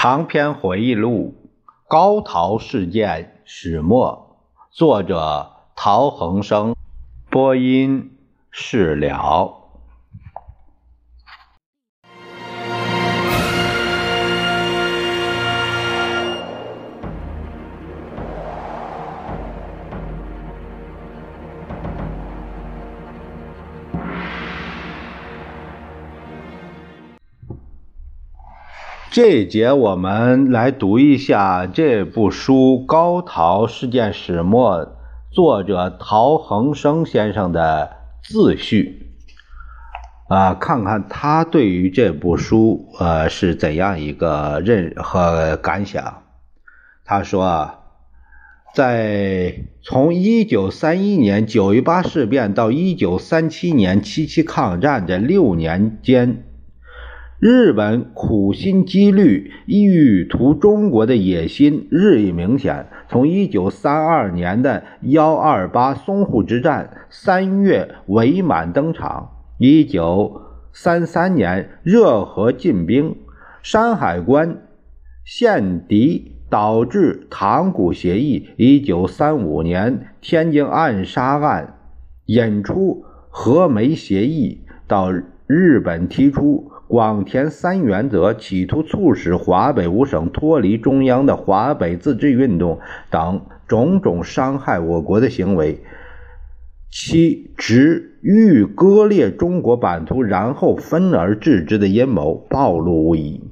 长篇回忆录《高陶事件始末》，作者陶恒生，播音释了。这一节我们来读一下这部书《高陶事件始末》作者陶恒生先生的自序，啊，看看他对于这部书呃是怎样一个认和感想。他说啊，在从一九三一年九一八事变到一九三七年七七抗战这六年间。日本苦心积虑、意欲图中国的野心日益明显。从一九三二年的幺二八淞沪之战三月伪满登场，一九三三年热河进兵、山海关陷敌导致塘沽协议，一九三五年天津暗杀案引出和梅协议，到日本提出。广田三原则，企图促使华北五省脱离中央的华北自治运动等种种伤害我国的行为，其直欲割裂中国版图，然后分而治之的阴谋暴露无遗。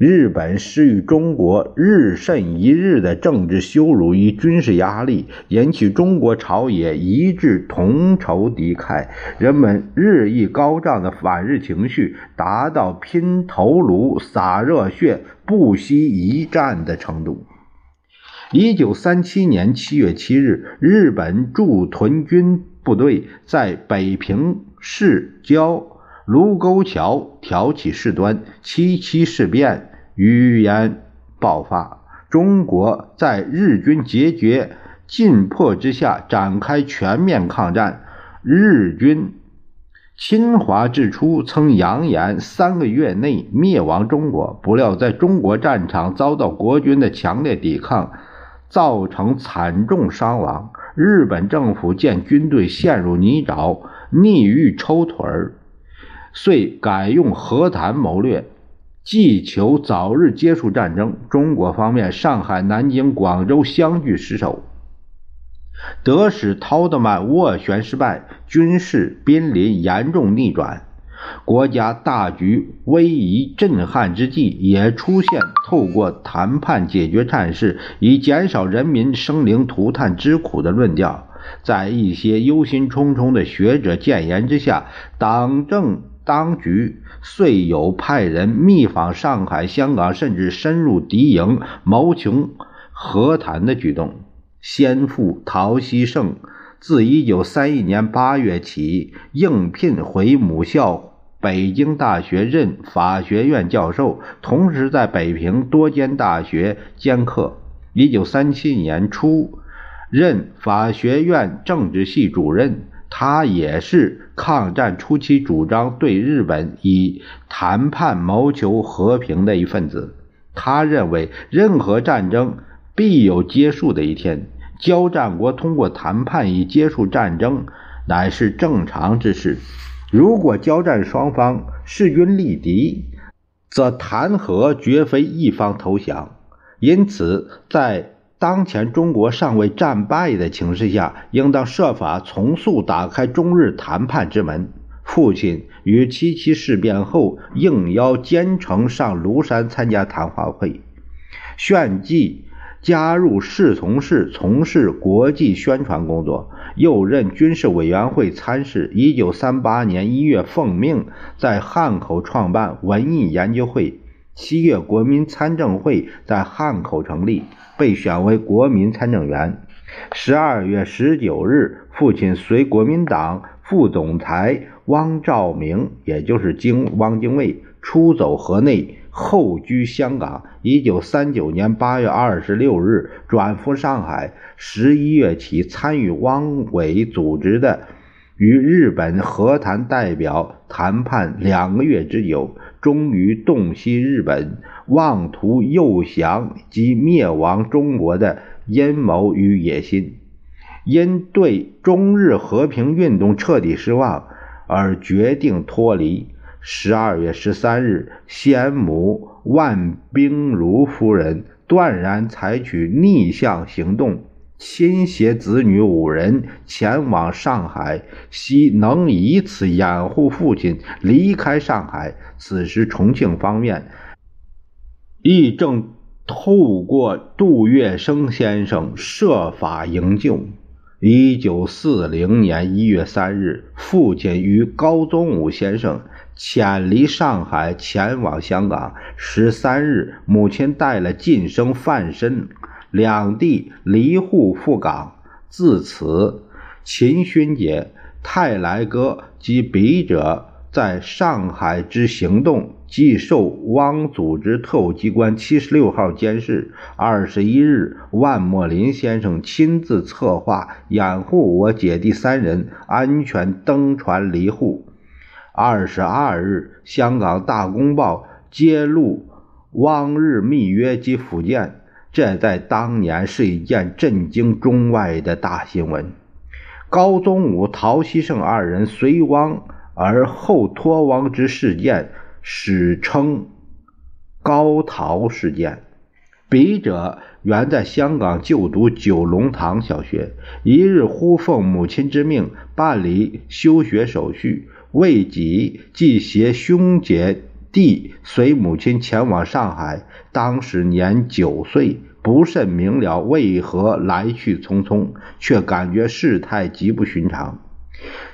日本施予中国日甚一日的政治羞辱与军事压力，引起中国朝野一致同仇敌忾，人们日益高涨的反日情绪达到拼头颅、洒热血、不惜一战的程度。一九三七年七月七日，日本驻屯军部队在北平市郊卢沟桥挑起事端，七七事变。语言爆发，中国在日军节节进迫之下展开全面抗战。日军侵华之初曾扬言三个月内灭亡中国，不料在中国战场遭到国军的强烈抵抗，造成惨重伤亡。日本政府见军队陷入泥沼，逆欲抽腿，遂改用和谈谋略。冀求早日结束战争。中国方面，上海、南京、广州相继失守，德使陶德曼斡旋失败，军事濒临严重逆转，国家大局危疑震撼之际，也出现透过谈判解决战事，以减少人民生灵涂炭之苦的论调。在一些忧心忡忡的学者谏言之下，党政当局。遂有派人密访上海、香港，甚至深入敌营谋求和谈的举动。先父陶希圣自1931年8月起应聘回母校北京大学任法学院教授，同时在北平多间大学兼课。1937年初任法学院政治系主任。他也是抗战初期主张对日本以谈判谋求和平的一份子。他认为，任何战争必有结束的一天，交战国通过谈判以结束战争乃是正常之事。如果交战双方势均力敌，则谈和绝非一方投降。因此，在当前中国尚未战败的情势下，应当设法从速打开中日谈判之门。父亲于七七事变后应邀兼程上庐山参加谈话会，旋即加入侍从室从事国际宣传工作，又任军事委员会参事。一九三八年一月奉命在汉口创办文艺研究会，七月国民参政会在汉口成立。被选为国民参政员。十二月十九日，父亲随国民党副总裁汪兆铭，也就是京汪精卫，出走河内，后居香港。一九三九年八月二十六日，转赴上海。十一月起，参与汪伪组织的与日本和谈代表谈判两个月之久，终于洞悉日本妄图诱降及灭亡中国的阴谋与野心，因对中日和平运动彻底失望而决定脱离。十二月十三日，先母万冰如夫人断然采取逆向行动。亲携子女五人前往上海，希能以此掩护父亲离开上海。此时，重庆方面亦正透过杜月笙先生设法营救。一九四零年一月三日，父亲与高宗武先生潜离上海，前往香港。十三日，母亲带了晋生、范申。两地离沪赴港，自此，秦勋杰、泰来哥及笔者在上海之行动，即受汪组织特务机关七十六号监视。二十一日，万墨林先生亲自策划，掩护我姐弟三人安全登船离沪。二十二日，香港《大公报》揭露汪日密约及福建。这在当年是一件震惊中外的大新闻。高宗武、陶希圣二人随汪而后脱汪之事件，史称“高陶事件”。笔者原在香港就读九龙塘小学，一日呼奉母亲之命办理休学手续，未几即携兄姐弟随母亲前往上海。当时年九岁，不甚明了为何来去匆匆，却感觉事态极不寻常。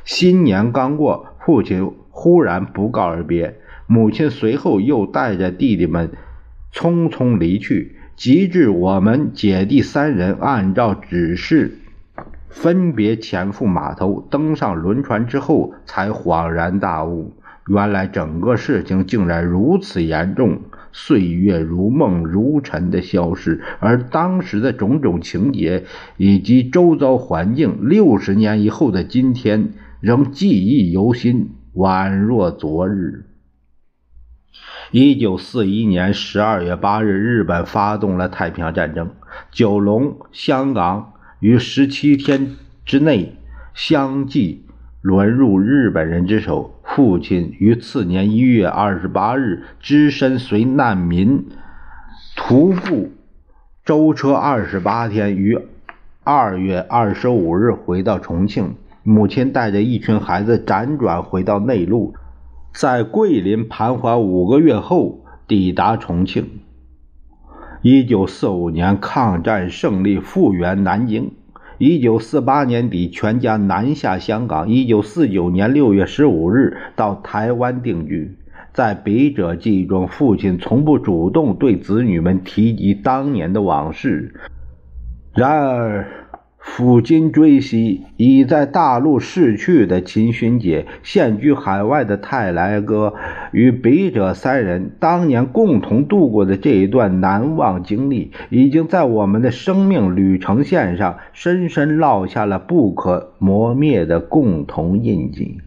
新年刚过，父亲忽然不告而别，母亲随后又带着弟弟们匆匆离去。及至我们姐弟三人按照指示分别潜赴码头，登上轮船之后，才恍然大悟，原来整个事情竟然如此严重。岁月如梦如尘的消失，而当时的种种情节以及周遭环境，六十年以后的今天仍记忆犹新，宛若昨日。一九四一年十二月八日，日本发动了太平洋战争，九龙、香港于十七天之内相继沦入日本人之手。父亲于次年一月二十八日只身随难民徒步舟车二十八天，于二月二十五日回到重庆。母亲带着一群孩子辗转回到内陆，在桂林盘桓五个月后抵达重庆。一九四五年抗战胜利，复原南京。一九四八年底，全家南下香港。一九四九年六月十五日到台湾定居。在笔者记忆中，父亲从不主动对子女们提及当年的往事。然而。抚今追昔，已在大陆逝去的秦勋杰，现居海外的泰来哥与笔者三人，当年共同度过的这一段难忘经历，已经在我们的生命旅程线上深深烙下了不可磨灭的共同印记。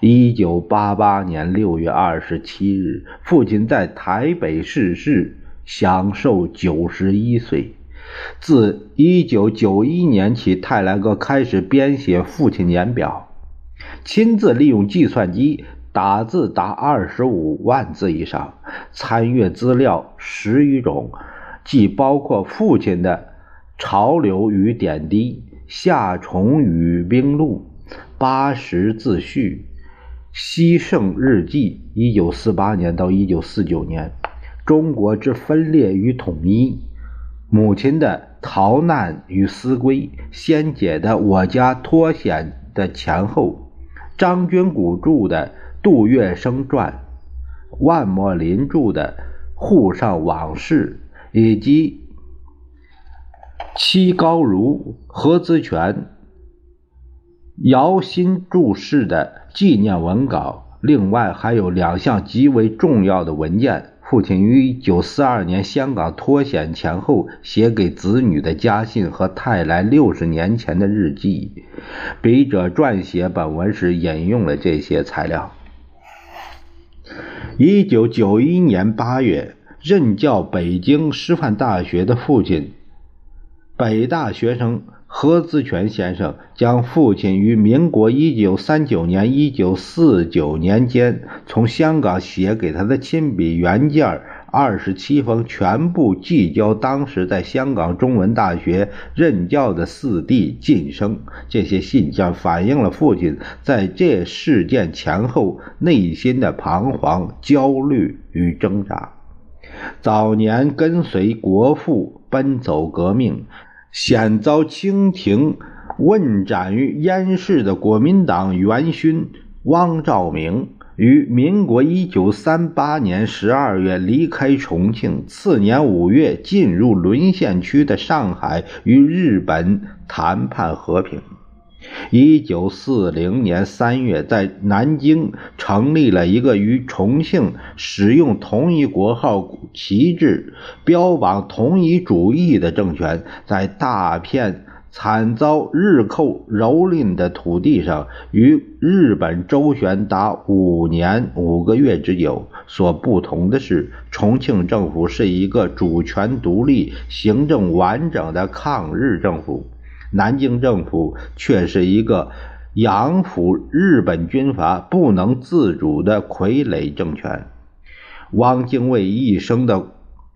一九八八年六月二十七日，父亲在台北逝世，享寿九十一岁。自1991年起，泰来哥开始编写父亲年表，亲自利用计算机打字达25万字以上，参阅资料十余种，既包括父亲的潮流与点滴、夏虫与冰录、八十自序、西圣日记（ 1948年到1949年），中国之分裂与统一。母亲的逃难与思归，先姐的我家脱险的前后，张君谷著的《杜月笙传》，万墨林著的《沪上往事》，以及戚高如、何姿全、姚新注释的纪念文稿，另外还有两项极为重要的文件。父亲于一九四二年香港脱险前后写给子女的家信和泰来六十年前的日记，笔者撰写本文时引用了这些材料。一九九一年八月，任教北京师范大学的父亲，北大学生何姿全先生，将父亲于民国一九三九年、一九四九年间从香港写给他的亲笔原件二十七封全部寄交当时在香港中文大学任教的四弟晋生。这些信件反映了父亲在这事件前后内心的彷徨、焦虑与挣扎。早年跟随国父奔走革命，险遭清廷问斩于燕市的国民党元勋汪兆铭。于民国一九三八年十二月离开重庆，次年五月进入沦陷区的上海，与日本谈判和平。一九四零年三月，在南京成立了一个与重庆使用同一国号旗帜、标榜同一主义的政权，在大片。惨遭日寇蹂躏的土地上，与日本周旋达五年五个月之久。所不同的是，重庆政府是一个主权独立、行政完整的抗日政府，南京政府却是一个养抚日本军阀、不能自主的傀儡政权。汪精卫一生的。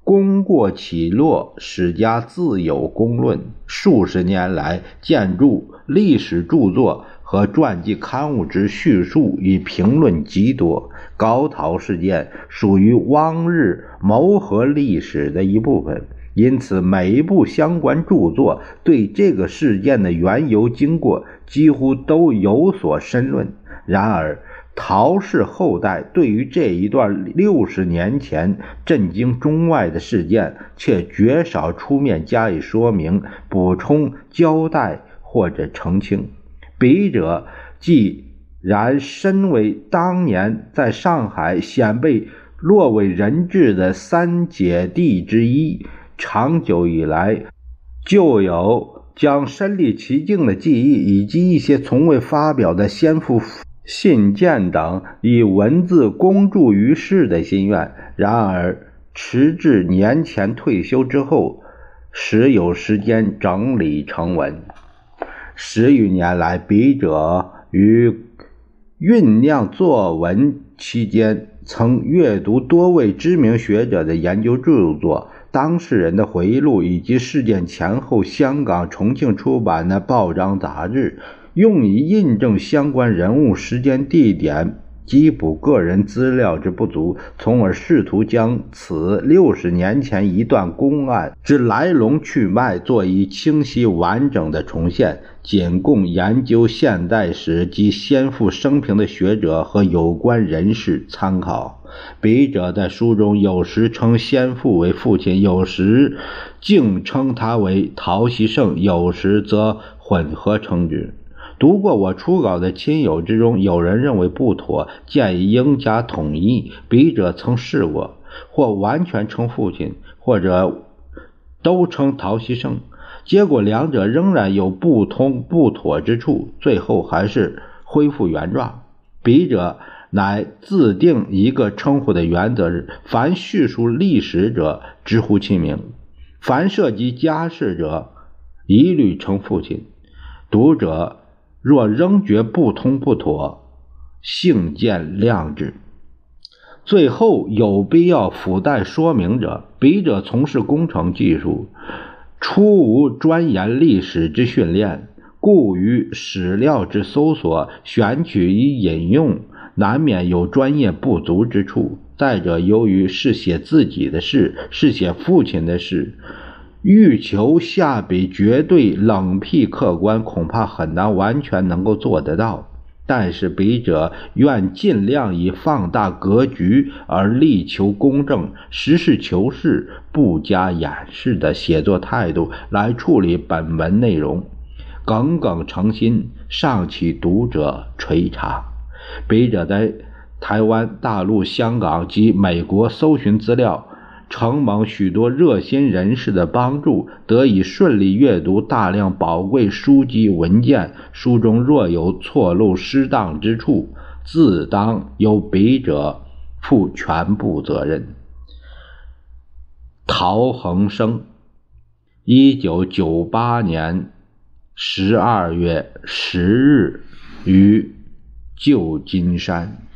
功过起落，史家自有公论。数十年来，建筑、历史著作和传记刊物之叙述与评论极多。高陶事件属于汪日谋和历史的一部分，因此每一部相关著作对这个事件的缘由经过几乎都有所深论。然而，陶氏后代对于这一段六十年前震惊中外的事件，却绝少出面加以说明、补充、交代或者澄清。笔者既然身为当年在上海鲜被落为人质的三姐弟之一，长久以来就有将身历其境的记忆，以及一些从未发表的先父。信件等以文字公诸于世的心愿，然而迟至年前退休之后，时有时间整理成文。十余年来，笔者于酝酿作文期间，曾阅读多位知名学者的研究著作、当事人的回忆录，以及事件前后香港、重庆出版的报章杂志。用以印证相关人物、时间、地点，弥补个人资料之不足，从而试图将此六十年前一段公案之来龙去脉做以清晰完整的重现，仅供研究现代史及先父生平的学者和有关人士参考。笔者在书中有时称先父为父亲，有时竟称他为陶希圣，有时则混合称之。读过我初稿的亲友之中，有人认为不妥，建议应加统一。笔者曾试过，或完全称父亲，或者都称陶希圣，结果两者仍然有不通不妥之处，最后还是恢复原状。笔者乃自定一个称呼的原则是：凡叙述历史者，直呼其名；凡涉及家事者，一律称父亲。读者。若仍觉不通不妥，幸见谅之。最后有必要附带说明者，笔者从事工程技术，初无专研历史之训练，故于史料之搜索、选取与引用，难免有专业不足之处。再者，由于是写自己的事，是写父亲的事。欲求下笔绝对冷僻客观，恐怕很难完全能够做得到。但是笔者愿尽量以放大格局而力求公正、实事求是、不加掩饰的写作态度来处理本文内容，耿耿诚心，尚请读者垂查。笔者在台湾、大陆、香港及美国搜寻资料。承蒙许多热心人士的帮助，得以顺利阅读大量宝贵书籍文件。书中若有错漏失当之处，自当由笔者负全部责任。陶恒生，一九九八年十二月十日于旧金山。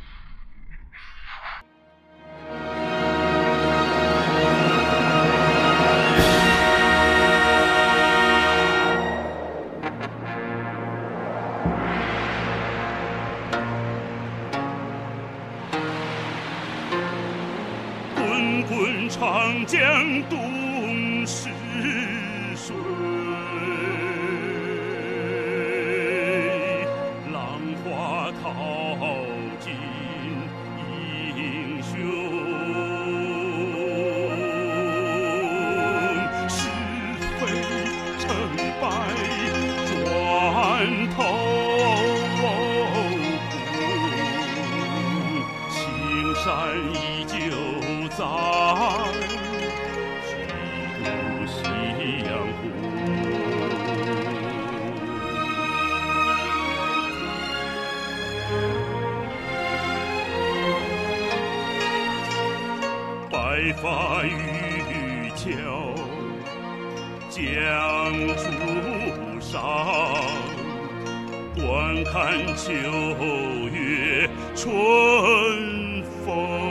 看秋月春风。